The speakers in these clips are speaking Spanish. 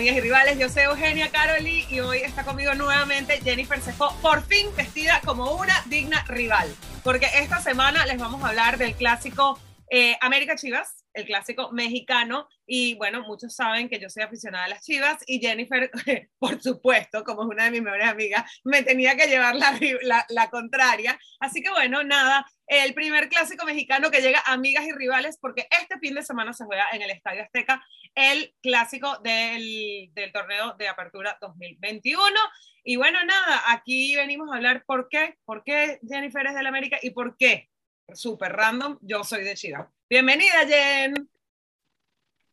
Amigas y rivales. Yo soy Eugenia Caroli y hoy está conmigo nuevamente Jennifer Sefo, por fin vestida como una digna rival. Porque esta semana les vamos a hablar del clásico eh, América Chivas, el clásico mexicano. Y bueno, muchos saben que yo soy aficionada a las chivas y Jennifer, por supuesto, como es una de mis mejores amigas, me tenía que llevar la, la, contraria. Así que bueno, nada, el primer clásico mexicano que llega a amigas y rivales, porque este fin de semana se juega en el Estadio Azteca el clásico del, del torneo de apertura 2021. Y bueno, nada, aquí venimos a hablar por qué, por qué Jennifer es del América y por qué, súper random, yo soy de Chivas. Bienvenida, Jen.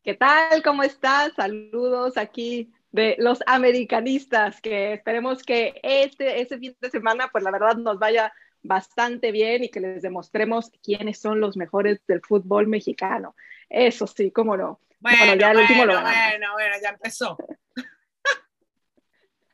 ¿Qué tal? ¿Cómo estás? Saludos aquí de los americanistas, que esperemos que este, este fin de semana, pues la verdad nos vaya bastante bien y que les demostremos quiénes son los mejores del fútbol mexicano. Eso sí, cómo no. Bueno, ya el último lo Bueno, bueno, ya empezó.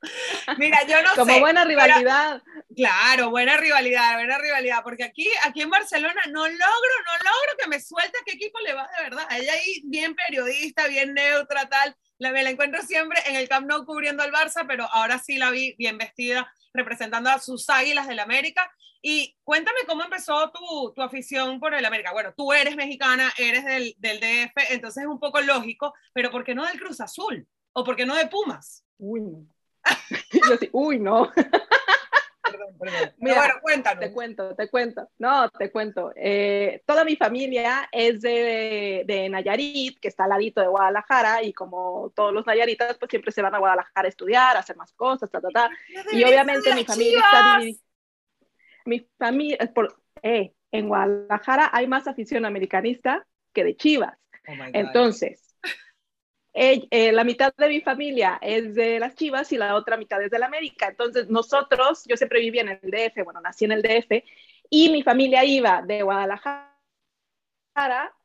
Mira, yo no sé. Como buena rivalidad. claro, buena rivalidad, buena rivalidad, porque aquí, aquí en Barcelona no logro, no logro que me suelte qué equipo le va de verdad. Ella ahí bien periodista, bien neutra, tal. La, me la encuentro siempre en el Camp Nou cubriendo al Barça, pero ahora sí la vi bien vestida, representando a sus águilas del América. Y cuéntame cómo empezó tu, tu, afición por el América. Bueno, tú eres mexicana, eres del, del DF, entonces es un poco lógico, pero ¿por qué no del Cruz Azul? ¿O por qué no de Pumas? Uy, yo sí, uy, no. Perdón, perdón. Mira, bueno, cuéntanos. Te cuento, te cuento. No, te cuento. Eh, toda mi familia es de, de, Nayarit, que está al ladito de Guadalajara, y como todos los nayaritas, pues siempre se van a Guadalajara a estudiar, a hacer más cosas, ta, ta, ta. Y obviamente mi familia está dividida. Mi familia, por, eh, en Guadalajara hay más afición americanista que de Chivas. Oh Entonces, eh, la mitad de mi familia es de las Chivas y la otra mitad es de la América. Entonces, nosotros, yo siempre vivía en el DF, bueno, nací en el DF, y mi familia iba de Guadalajara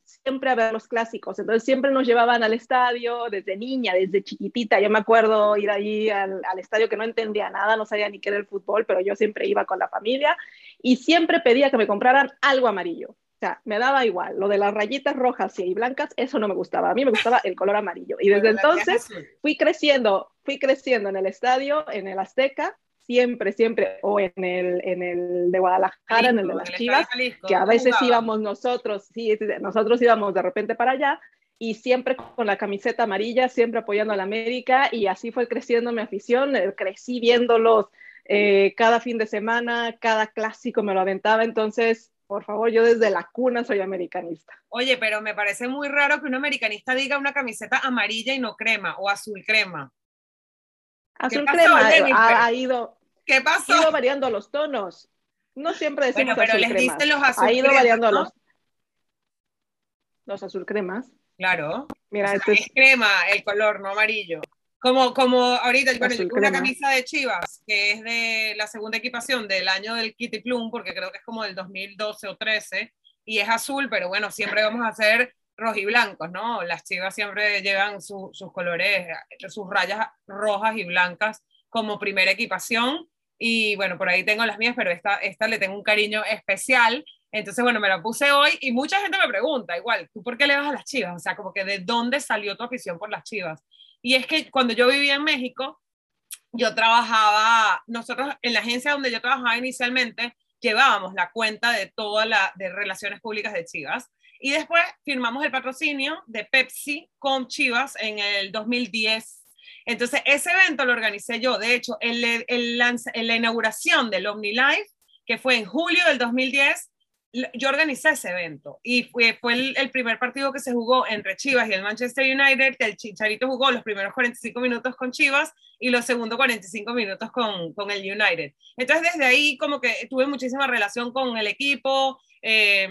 siempre a ver los clásicos. Entonces, siempre nos llevaban al estadio desde niña, desde chiquitita. Yo me acuerdo ir allí al, al estadio que no entendía nada, no sabía ni qué era el fútbol, pero yo siempre iba con la familia y siempre pedía que me compraran algo amarillo o sea, me daba igual. Lo de las rayitas rojas y blancas, eso no me gustaba. A mí me gustaba el color amarillo. Y desde entonces fui creciendo, fui creciendo en el estadio, en el Azteca, siempre, siempre, o en el, en el de Guadalajara, en el de las Chivas, que a veces íbamos nosotros, sí, nosotros íbamos de repente para allá, y siempre con la camiseta amarilla, siempre apoyando a la América, y así fue creciendo mi afición, eh, crecí viéndolos eh, cada fin de semana, cada clásico me lo aventaba, entonces por favor, yo desde la cuna soy americanista. Oye, pero me parece muy raro que un americanista diga una camiseta amarilla y no crema o azul crema. Azul crema ha, ido, ¿Qué pasó? ha ido variando los tonos. No siempre decimos bueno, pero les diste los azul Ha ido variando los, los azul cremas. Claro. Mira, este es crema el color, no amarillo. Como, como ahorita, bueno, una camisa de Chivas, que es de la segunda equipación del año del Kitty Plum, porque creo que es como del 2012 o 13, y es azul, pero bueno, siempre vamos a hacer rojiblancos, ¿no? Las Chivas siempre llevan sus colores, sus rayas rojas y blancas como primera equipación, y bueno, por ahí tengo las mías, pero esta, esta le tengo un cariño especial, entonces, bueno, me la puse hoy y mucha gente me pregunta, igual, ¿tú por qué le vas a las chivas? O sea, como que de dónde salió tu afición por las chivas. Y es que cuando yo vivía en México, yo trabajaba, nosotros en la agencia donde yo trabajaba inicialmente, llevábamos la cuenta de todas las relaciones públicas de Chivas. Y después firmamos el patrocinio de Pepsi con Chivas en el 2010. Entonces, ese evento lo organicé yo. De hecho, en, la inauguración del OmniLife, que fue en julio del 2010, yo organicé ese evento y fue, fue el, primer partido que se jugó entre Chivas y el Manchester United. El Chicharito jugó los primeros 45 minutos con Chivas y los segundos 45 minutos con, con el United. Entonces, desde ahí, como que tuve muchísima relación con el equipo. Eh,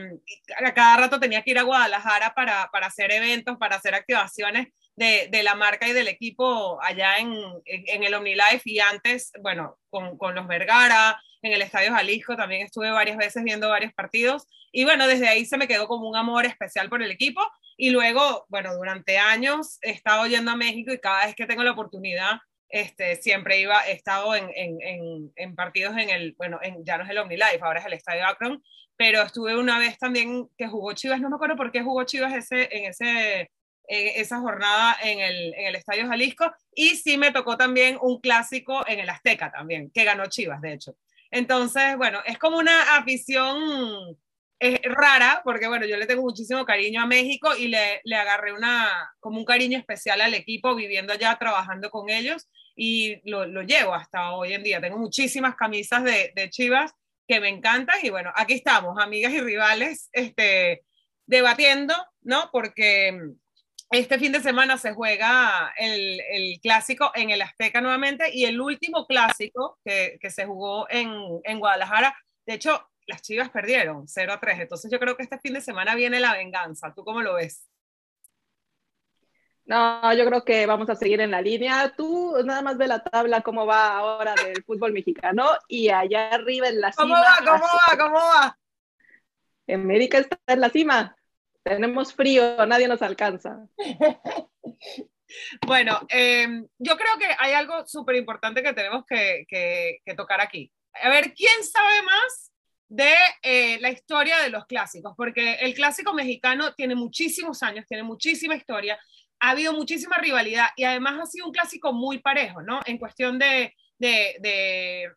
a cada rato tenía que ir a Guadalajara para, para hacer eventos, para hacer activaciones de, de, la marca y del equipo allá en, en, el OmniLife y antes, bueno, con, con los Vergara, en el Estadio Jalisco, también estuve varias veces viendo varios partidos. Y bueno, desde ahí se me quedó como un amor especial por el equipo. Y luego, bueno, durante años he estado yendo a México y cada vez que tengo la oportunidad, este, siempre iba, he estado en, en, en, partidos en el, bueno, en, ya no es el OmniLife, ahora es el Estadio Akron, pero estuve una vez también que jugó Chivas, no me acuerdo por qué jugó Chivas ese, en ese esa jornada en el, en el Estadio Jalisco. Y sí me tocó también un clásico en el Azteca también, que ganó Chivas, de hecho. Entonces, bueno, es como una afición es rara, porque bueno, yo le tengo muchísimo cariño a México y le, le, agarré una, como un cariño especial al equipo viviendo allá, trabajando con ellos y lo, lo llevo hasta hoy en día. Tengo muchísimas camisas de, de, Chivas que me encantan y bueno, aquí estamos, amigas y rivales, este, debatiendo, ¿no? Porque este fin de semana se juega el, el clásico en el Azteca nuevamente y el último clásico que, que se jugó en, en Guadalajara, de hecho, las Chivas perdieron 0 a 3. Entonces yo creo que este fin de semana viene la venganza. ¿Tú cómo lo ves? No, yo creo que vamos a seguir en la línea. Tú nada más ve la tabla cómo va ahora del fútbol mexicano y allá arriba en la cima. ¿Cómo va? ¿Cómo va? ¿Cómo va? América está en la cima. Tenemos frío, nadie nos alcanza. bueno, em, yo creo que hay algo súper importante que tenemos que, que tocar aquí. A ver, ¿quién sabe más de eh, la historia de los clásicos, porque el clásico mexicano tiene muchísimos años, tiene muchísima historia, ha habido muchísima rivalidad y además ha sido un clásico muy parejo, ¿no? En cuestión de, de,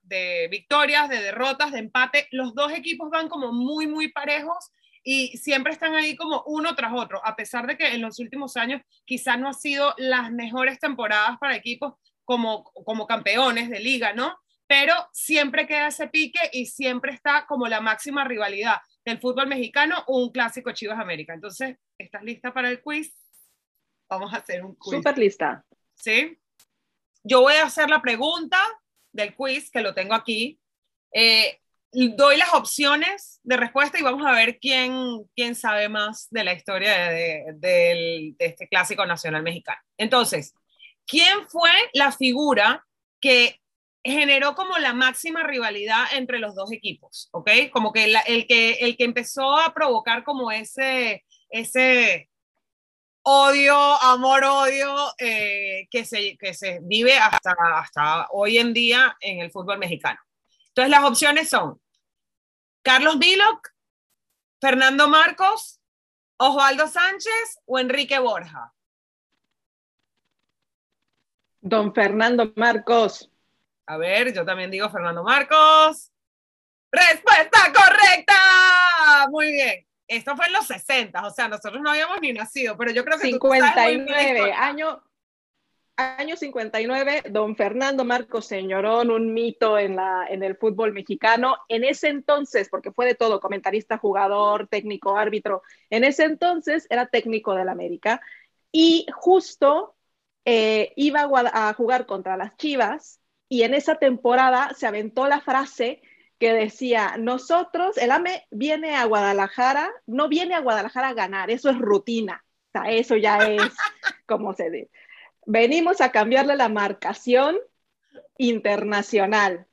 de, victorias, de derrotas, de empate, los dos equipos van como muy, muy parejos y siempre están ahí como uno tras otro, a pesar de que en los últimos años quizás no ha sido las mejores temporadas para equipos como, como campeones de liga, ¿no? pero siempre queda ese pique y siempre está como la máxima rivalidad del fútbol mexicano, un clásico Chivas América. Entonces, ¿estás lista para el quiz? Vamos a hacer un quiz. Súper lista. ¿Sí? Yo voy a hacer la pregunta del quiz, que lo tengo aquí. Eh, doy las opciones de respuesta y vamos a ver quién, quién sabe más de la historia de, de este clásico nacional mexicano. Entonces, ¿quién fue la figura que generó como la máxima rivalidad entre los dos equipos, ¿ok? Como que, el, que el que empezó a provocar como ese, ese odio, amor-odio eh, que, se, que se vive hasta, hasta hoy en día en el fútbol mexicano. Entonces las opciones son Carlos Viloc, Fernando Marcos, Osvaldo Sánchez o Enrique Borja. Don Fernando Marcos. A ver, yo también digo Fernando Marcos. Respuesta correcta. Muy bien. Esto fue en los 60, o sea, nosotros no habíamos ni nacido, pero yo creo que 59, año año 59, don Fernando Marcos Señorón, un mito en, la, en el fútbol mexicano. En ese entonces, porque fue de todo, comentarista, jugador, técnico, árbitro, en ese entonces era técnico del América y justo eh, iba a, jugar contra las Chivas y en esa temporada se aventó la frase que decía, nosotros, el AME viene a Guadalajara, no viene a Guadalajara a ganar, eso es rutina, o eso ya es como se dice. Venimos a cambiarle la marcación internacional.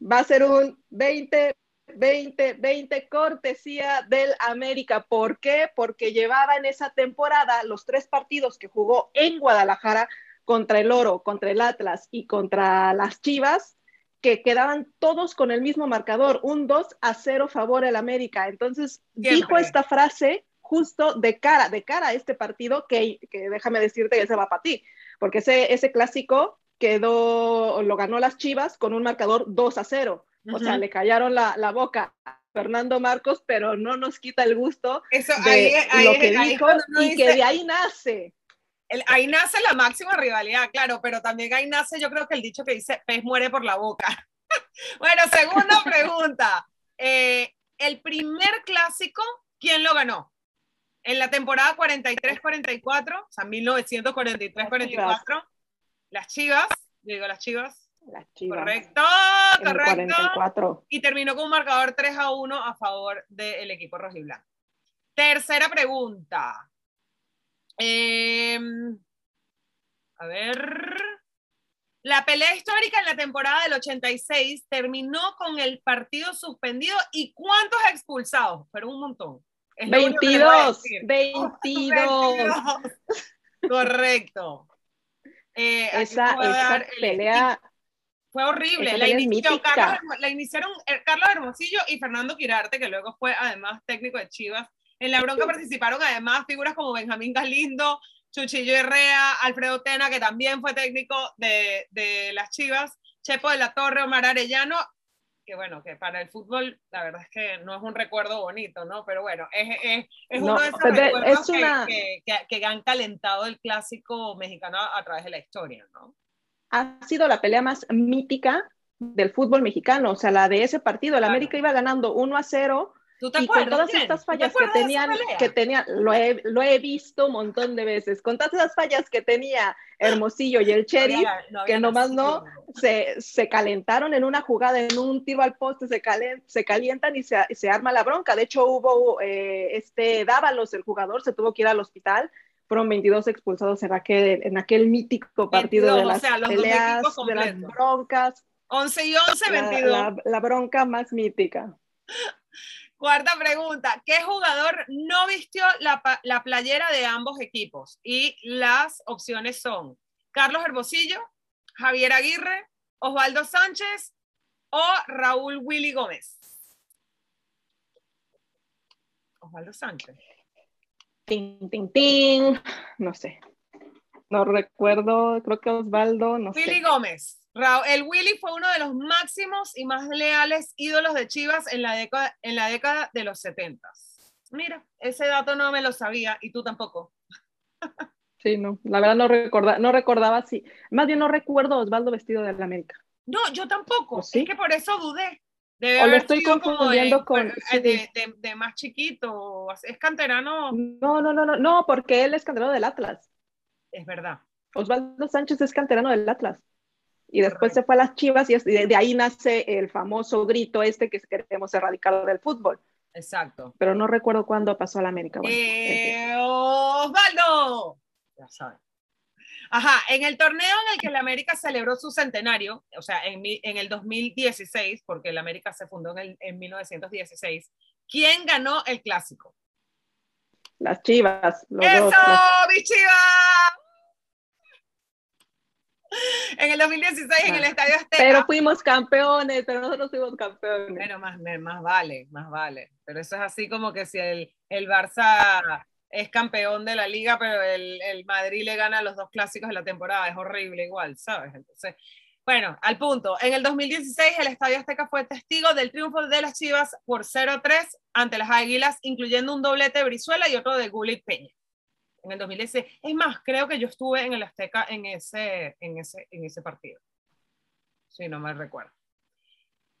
Va a ser un 20, 20, 20 cortesía del América. ¿Por qué? Porque llevaba en esa temporada los tres partidos que jugó en Guadalajara contra el Oro, contra el Atlas y contra las Chivas, que quedaban todos con el mismo marcador, un 2 a 0 favor al América. Entonces dijo esta frase justo de cara, de cara a este partido que, déjame decirte que se va para ti, porque ese, ese clásico quedó, lo ganó las Chivas con un marcador 2 a 0. O sea, le callaron la, la, boca a Fernando Marcos, pero no nos quita el gusto Eso, de lo que dijo y que de ahí nace ahí nace la máxima rivalidad, claro, pero también ahí nace yo creo que el dicho que dice pez muere por la boca. bueno, segunda pregunta. Eh, el primer clásico, ¿quién lo ganó? En la temporada 43-44, o sea, 1943-44, las Chivas, digo las Chivas. Las Chivas. Correcto, correcto. Y terminó con un marcador 3 a 1 a favor del equipo rojiblanco. Tercera pregunta. Em, a ver. La pelea histórica en la temporada del 86 terminó con el partido suspendido y ¿cuántos expulsados? Pero un montón. 22, 22. Correcto. Eh, esa, pelea fue horrible. La, la, iniciaron eh, Carlos Hermosillo y Fernando Quirarte, que luego fue además técnico de Chivas en la bronca participaron además figuras como Benjamín Galindo, Chuchillo Herrea, Alfredo Tena, que también fue técnico de, de las Chivas, Chepo de la Torre, Omar Arellano, que bueno, que para el fútbol la verdad es que no es un recuerdo bonito, ¿no? Pero bueno, es, es, es uno de esos recuerdos que, que, han calentado el clásico mexicano a, través de la historia, ¿no? Ha sido la pelea más mítica del fútbol mexicano, o sea, la de ese partido, el América iba ganando 1 a 0 y con todas estas fallas que tenían, que tenían, lo he, lo he visto un montón de veces, con todas esas fallas que tenía Hermosillo y el Cherry, que nomás no, se, se, calentaron en una jugada, en un tiro al poste, se, se calientan y se, se, arma la bronca. De hecho, hubo eh, este Dávalos, el jugador, se tuvo que ir al hospital. Fueron 22 expulsados en aquel, en aquel mítico partido de las peleas, de las broncas. 11 y 11, 22. La, la bronca más mítica. Cuarta pregunta, ¿qué jugador no vistió la, la, playera de ambos equipos? Y las opciones son Carlos Herbosillo, Javier Aguirre, Osvaldo Sánchez o Raúl Willy Gómez. Osvaldo Sánchez. Ting, ting, ting. No sé. No recuerdo, creo que Osvaldo, no Willy Gómez el Willy fue uno de los máximos y más leales ídolos de Chivas en la década, en la década de los 70. Mira, ese dato no me lo sabía y tú tampoco. Sí, no, la verdad no, recorda, no recordaba si, más bien no recuerdo Osvaldo vestido de la América. No, yo tampoco, es que por eso dudé. o lo estoy confundiendo con... De, más chiquito, es canterano. No, no, no, no, no, porque él es canterano del Atlas. Es verdad. Osvaldo Sánchez es canterano del Atlas y después se fue a las Chivas y de, ahí nace el famoso grito este que queremos erradicar del fútbol. Exacto. Pero no recuerdo cuándo pasó a la América. Eh, Osvaldo. Ya saben. Ajá, en el torneo en el que la América celebró su centenario, o sea, en, en el 2016, porque la América se fundó en, el, en 1916, ¿quién ganó el clásico? Las Chivas. ¡Eso, mis Chivas! en el 2016 en el Estadio Azteca. Pero fuimos campeones, pero nosotros fuimos campeones. Bueno, más, más vale, más vale. Pero eso es así como que si el, el Barça es campeón de la liga, pero el, el, Madrid le gana los dos clásicos de la temporada, es horrible igual, ¿sabes? Entonces, bueno, al punto. En el 2016 el Estadio Azteca fue testigo del triunfo de las Chivas por 0-3 ante las Águilas, incluyendo un doblete de Brizuela y otro de Gullit Peña en el 2016. Es más, creo que yo estuve en el Azteca en ese, en ese, en ese partido. Si no me recuerdo.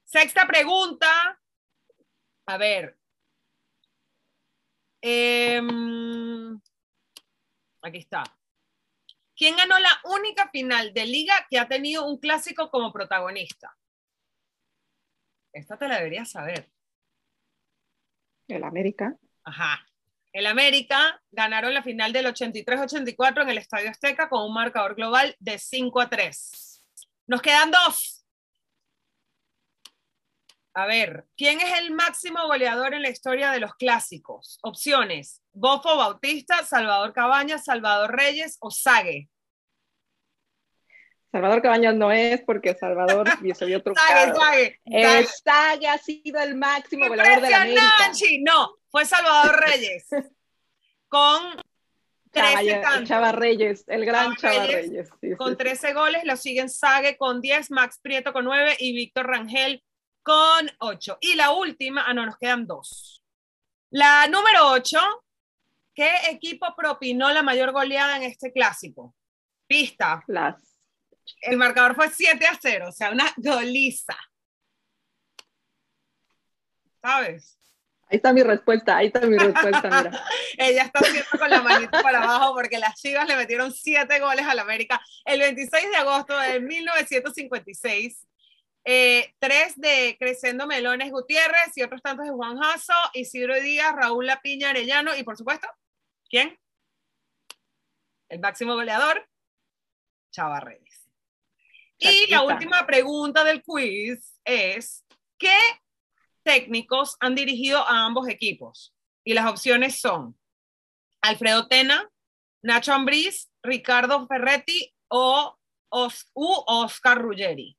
Sexta pregunta. A ver. Em, aquí está. ¿Quién ganó la única final de liga que ha tenido un clásico como protagonista? Esta te la deberías saber. El América. Ajá. El América ganaron la final del 83-84 en el Estadio Azteca con un marcador global de 5 a 3. Nos quedan dos. A ver, ¿quién es el máximo goleador en la historia de los clásicos? Opciones: Bofo Bautista, Salvador Cabañas, Salvador Reyes o Sague. Salvador Cabañas no es porque Salvador se vio trucado. Sague, Sague. Sague ha sido el máximo goleador de la América. No, fue Salvador Reyes. con 13 Chava, Reyes, el gran Chava, Reyes. con 13 goles, lo siguen Sague con 10, Max Prieto con 9 y Víctor Rangel con 8. Y la última, ah, no, nos quedan dos. La número 8, ¿qué equipo propinó la mayor goleada en este clásico? Pista. Las. El marcador fue 7 a 0, o sea, una goliza. ¿Sabes? Ahí está mi respuesta, ahí está mi respuesta, mira. Ella está haciendo con la manita para abajo porque las Chivas le metieron siete goles al América el 26 de agosto de 1956. Eh, tres de Crescendo Melones Gutiérrez y otros tantos de Juan Jasso, Isidro Díaz, Raúl Lapiña Arellano y por supuesto, ¿quién? El máximo goleador, Chava Reyes. Y la última pregunta del quiz es, ¿qué técnicos han dirigido a ambos equipos. Y las opciones son Alfredo Tena, Nacho Ambriz, Ricardo Ferretti o u Oscar Ruggeri.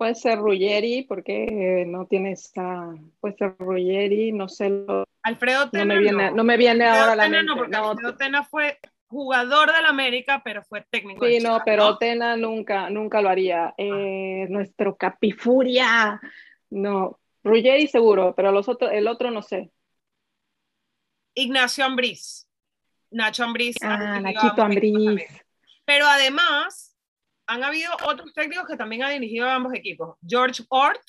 Puede ser Ruggeri, porque no tiene esta. Puede ser Ruggeri, no sé. Alfredo Tena. No me viene, no. me viene ahora la mente. No, porque Alfredo Tena fue jugador del América, pero fue técnico. Sí, no, pero Tena nunca, nunca lo haría. Eh, nuestro Capifuria. No, Ruggeri seguro, pero los otros, el otro no sé. Ignacio Ambriz. Nacho Ambriz. Ah, Nachito Ambriz. Pero además, han habido otros técnicos que también han dirigido a ambos equipos. George Ort,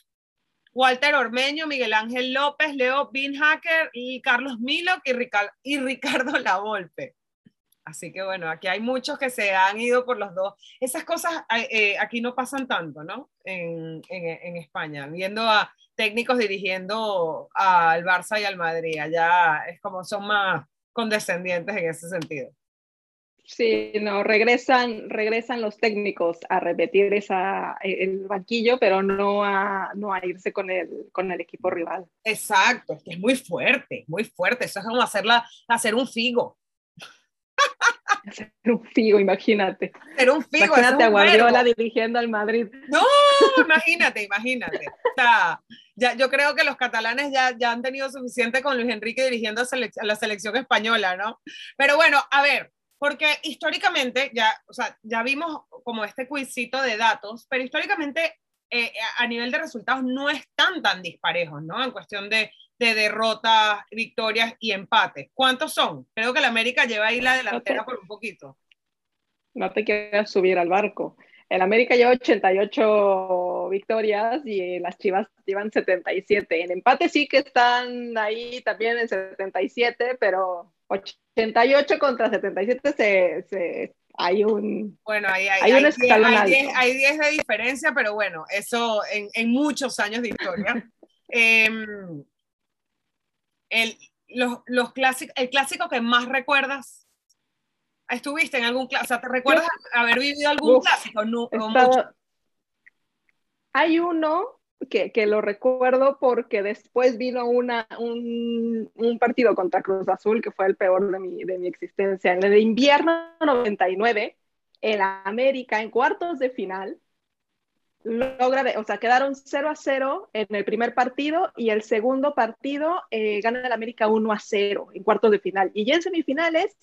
Walter Ormeño, Miguel Ángel López, Leo Binhacker y Carlos Milo y, Ricardo, y Ricardo Lavolpe. Así que bueno, aquí hay muchos que se han ido por los dos. Esas cosas eh, aquí no pasan tanto, ¿no? En, en, España, viendo a técnicos dirigiendo al Barça y al Madrid. Allá es como son más condescendientes en ese sentido. Sí, no, regresan, regresan los técnicos a repetir esa, el banquillo, pero no a, no a irse con el, con el equipo rival. Exacto, es que es muy fuerte, muy fuerte. Eso es como hacerla, hacer un figo. Hacer un figo, imagínate. Hacer un figo. Imagínate a Guardiola dirigiendo al Madrid. No, imagínate, imagínate. O sea, ya, yo creo que los catalanes ya, ya han tenido suficiente con Luis Enrique dirigiendo a la selección española, ¿no? Pero bueno, a ver, porque históricamente, ya, o sea, ya vimos como este quizito de datos, pero históricamente eh, a nivel de resultados no están tan disparejos, ¿no? En cuestión de, de derrotas, victorias y empates. ¿Cuántos son? Creo que la América lleva ahí la delantera por un poquito. No te quieras subir al barco. El América lleva 88 victorias y las Chivas llevan 77. En empate sí que están ahí también en 77, pero 88 contra 77 se, se, hay un. Bueno, hay, hay, hay, 10, hay, 10, de diferencia, pero bueno, eso en, en muchos años de historia. Em, el, los, los clásicos, el clásico que más recuerdas. ¿Estuviste en algún clásico? O sea, ¿te recuerdas haber vivido algún clásico? No, Hay uno que, lo recuerdo porque después vino una, un, partido contra Cruz Azul que fue el peor de mi, de mi existencia. En el invierno 99, el América en cuartos de final logra, o sea, quedaron 0 a 0 en el primer partido y el segundo partido eh, gana el América 1 a 0 en cuartos de final. Y ya en semifinales,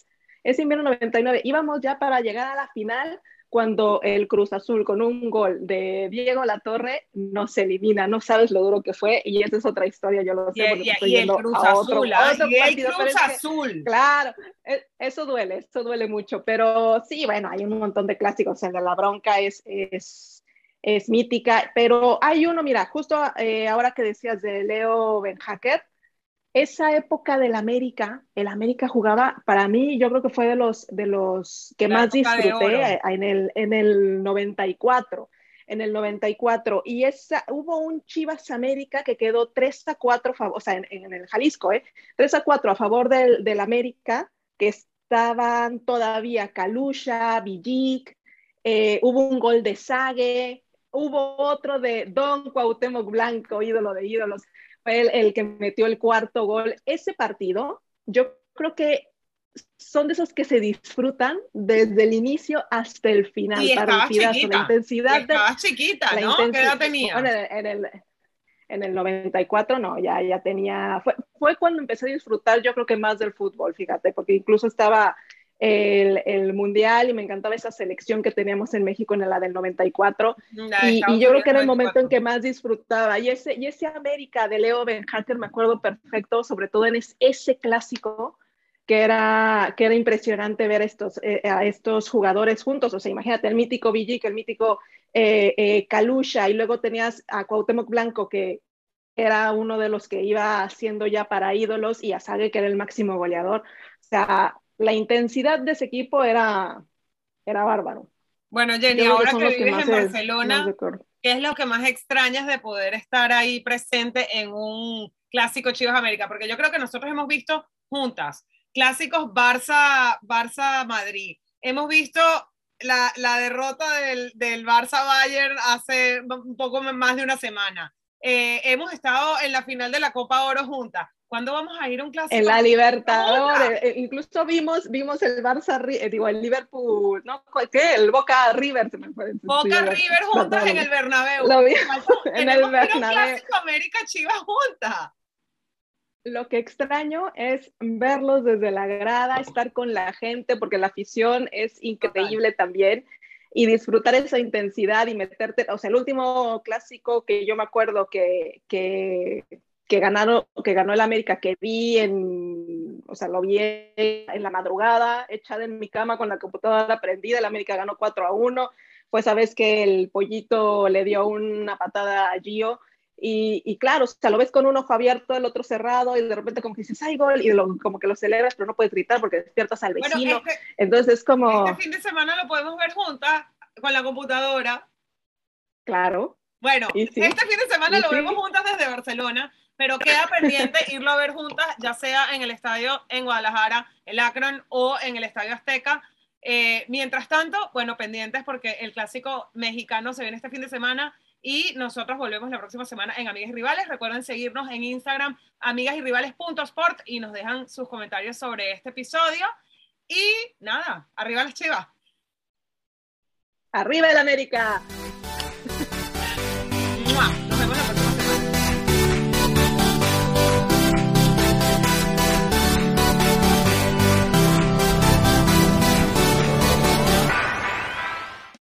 ese invierno 99, íbamos ya para llegar a la final cuando el Cruz Azul con un gol de Diego Latorre nos elimina, no sabes lo duro que fue y esa es otra historia, yo lo sé porque estoy yendo el Cruz a Azul, ¿ah? otro, y el Cruz Azul. claro, e, eso duele, eso duele mucho, pero sí, bueno, hay un montón de clásicos, el de la bronca es, es, es mítica, pero hay uno, mira, justo eh, ahora que decías de Leo Benhacker, esa época del América, el América jugaba, para mí, yo creo que fue de los, de los que más disfruté en el, en el 94 en el 94 y esa, hubo un Chivas América que quedó 3 a 4, o sea, en, el Jalisco, ¿eh? 3 a 4 a favor del, del América, que estaban todavía Calusha, Villic, eh, hubo un gol de Sague, hubo otro de Don Cuauhtémoc Blanco, ídolo de ídolos, el, que metió el cuarto gol. Ese partido, yo creo que son de esos que se disfrutan desde el inicio hasta el final. Y estaba chiquita. La intensidad estaba chiquita, ¿no? ¿Qué edad tenía? en, el, en el 94 no, ya, ya tenía, fue, fue cuando empecé a disfrutar yo creo que más del fútbol, fíjate, porque incluso estaba el, Mundial y me encantaba esa selección que teníamos en México en la del 94. y, yo creo que era el momento en que más disfrutaba. Y ese, y ese América de Leo Benhacker me acuerdo perfecto, sobre todo en ese clásico que era, que era impresionante ver estos, eh, a estos jugadores juntos. O sea, imagínate el mítico Villic, el mítico eh, eh, Kalusha, y luego tenías a Cuauhtémoc Blanco, que era uno de los que iba haciendo ya para ídolos, y a Sague, que era el máximo goleador. O sea, la intensidad de ese equipo era, era bárbaro. Bueno, Jenny, ahora que, vives en Barcelona, ¿qué es lo que más extrañas de poder estar ahí presente en un clásico Chivas América? Porque yo creo que nosotros hemos visto juntas clásicos Barça, Barça Madrid. Hemos visto la, la derrota del, del Barça Bayern hace un poco más de una semana. Eh, hemos estado en la final de la Copa Oro juntas. ¿Cuándo vamos a ir a un clásico? En la Libertadores, eh, incluso vimos, vimos el Barça, eh, digo, el Liverpool, ¿no? ¿Qué? El Boca River, se me fue. Boca River juntas en el Bernabéu. Lo vi en el Bernabéu. Clásico América Chivas juntas. Lo que extraño es verlos desde la grada, estar con la gente, porque la afición es increíble también y disfrutar esa intensidad y meterte, o sea, el último clásico que yo me acuerdo que, que ganaron, que ganó el América, que vi en, o sea, lo vi en la madrugada, echada en mi cama con la computadora prendida, el América ganó 4 a 1, fue esa vez que el pollito le dio una patada a Gio, y, y, claro, o sea, lo ves con un ojo abierto, el otro cerrado, y de repente como que dices, ¡ay, gol! Y como que lo celebras, pero no puedes gritar porque despiertas al vecino. Este Entonces es como... Este fin de semana lo podemos ver juntas con la computadora. Claro. Bueno, este fin de semana lo vemos juntas desde Barcelona pero queda pendiente irlo a ver juntas, ya sea en el estadio en Guadalajara, el Akron o en el estadio Azteca. Eh, mientras tanto, bueno, pendientes porque el clásico mexicano se viene este fin de semana y nosotros volvemos la próxima semana en Amigas y Rivales. Recuerden seguirnos en Instagram, amigasyRivales.sport y nos dejan sus comentarios sobre este episodio. Y nada, arriba las chivas. Arriba el América.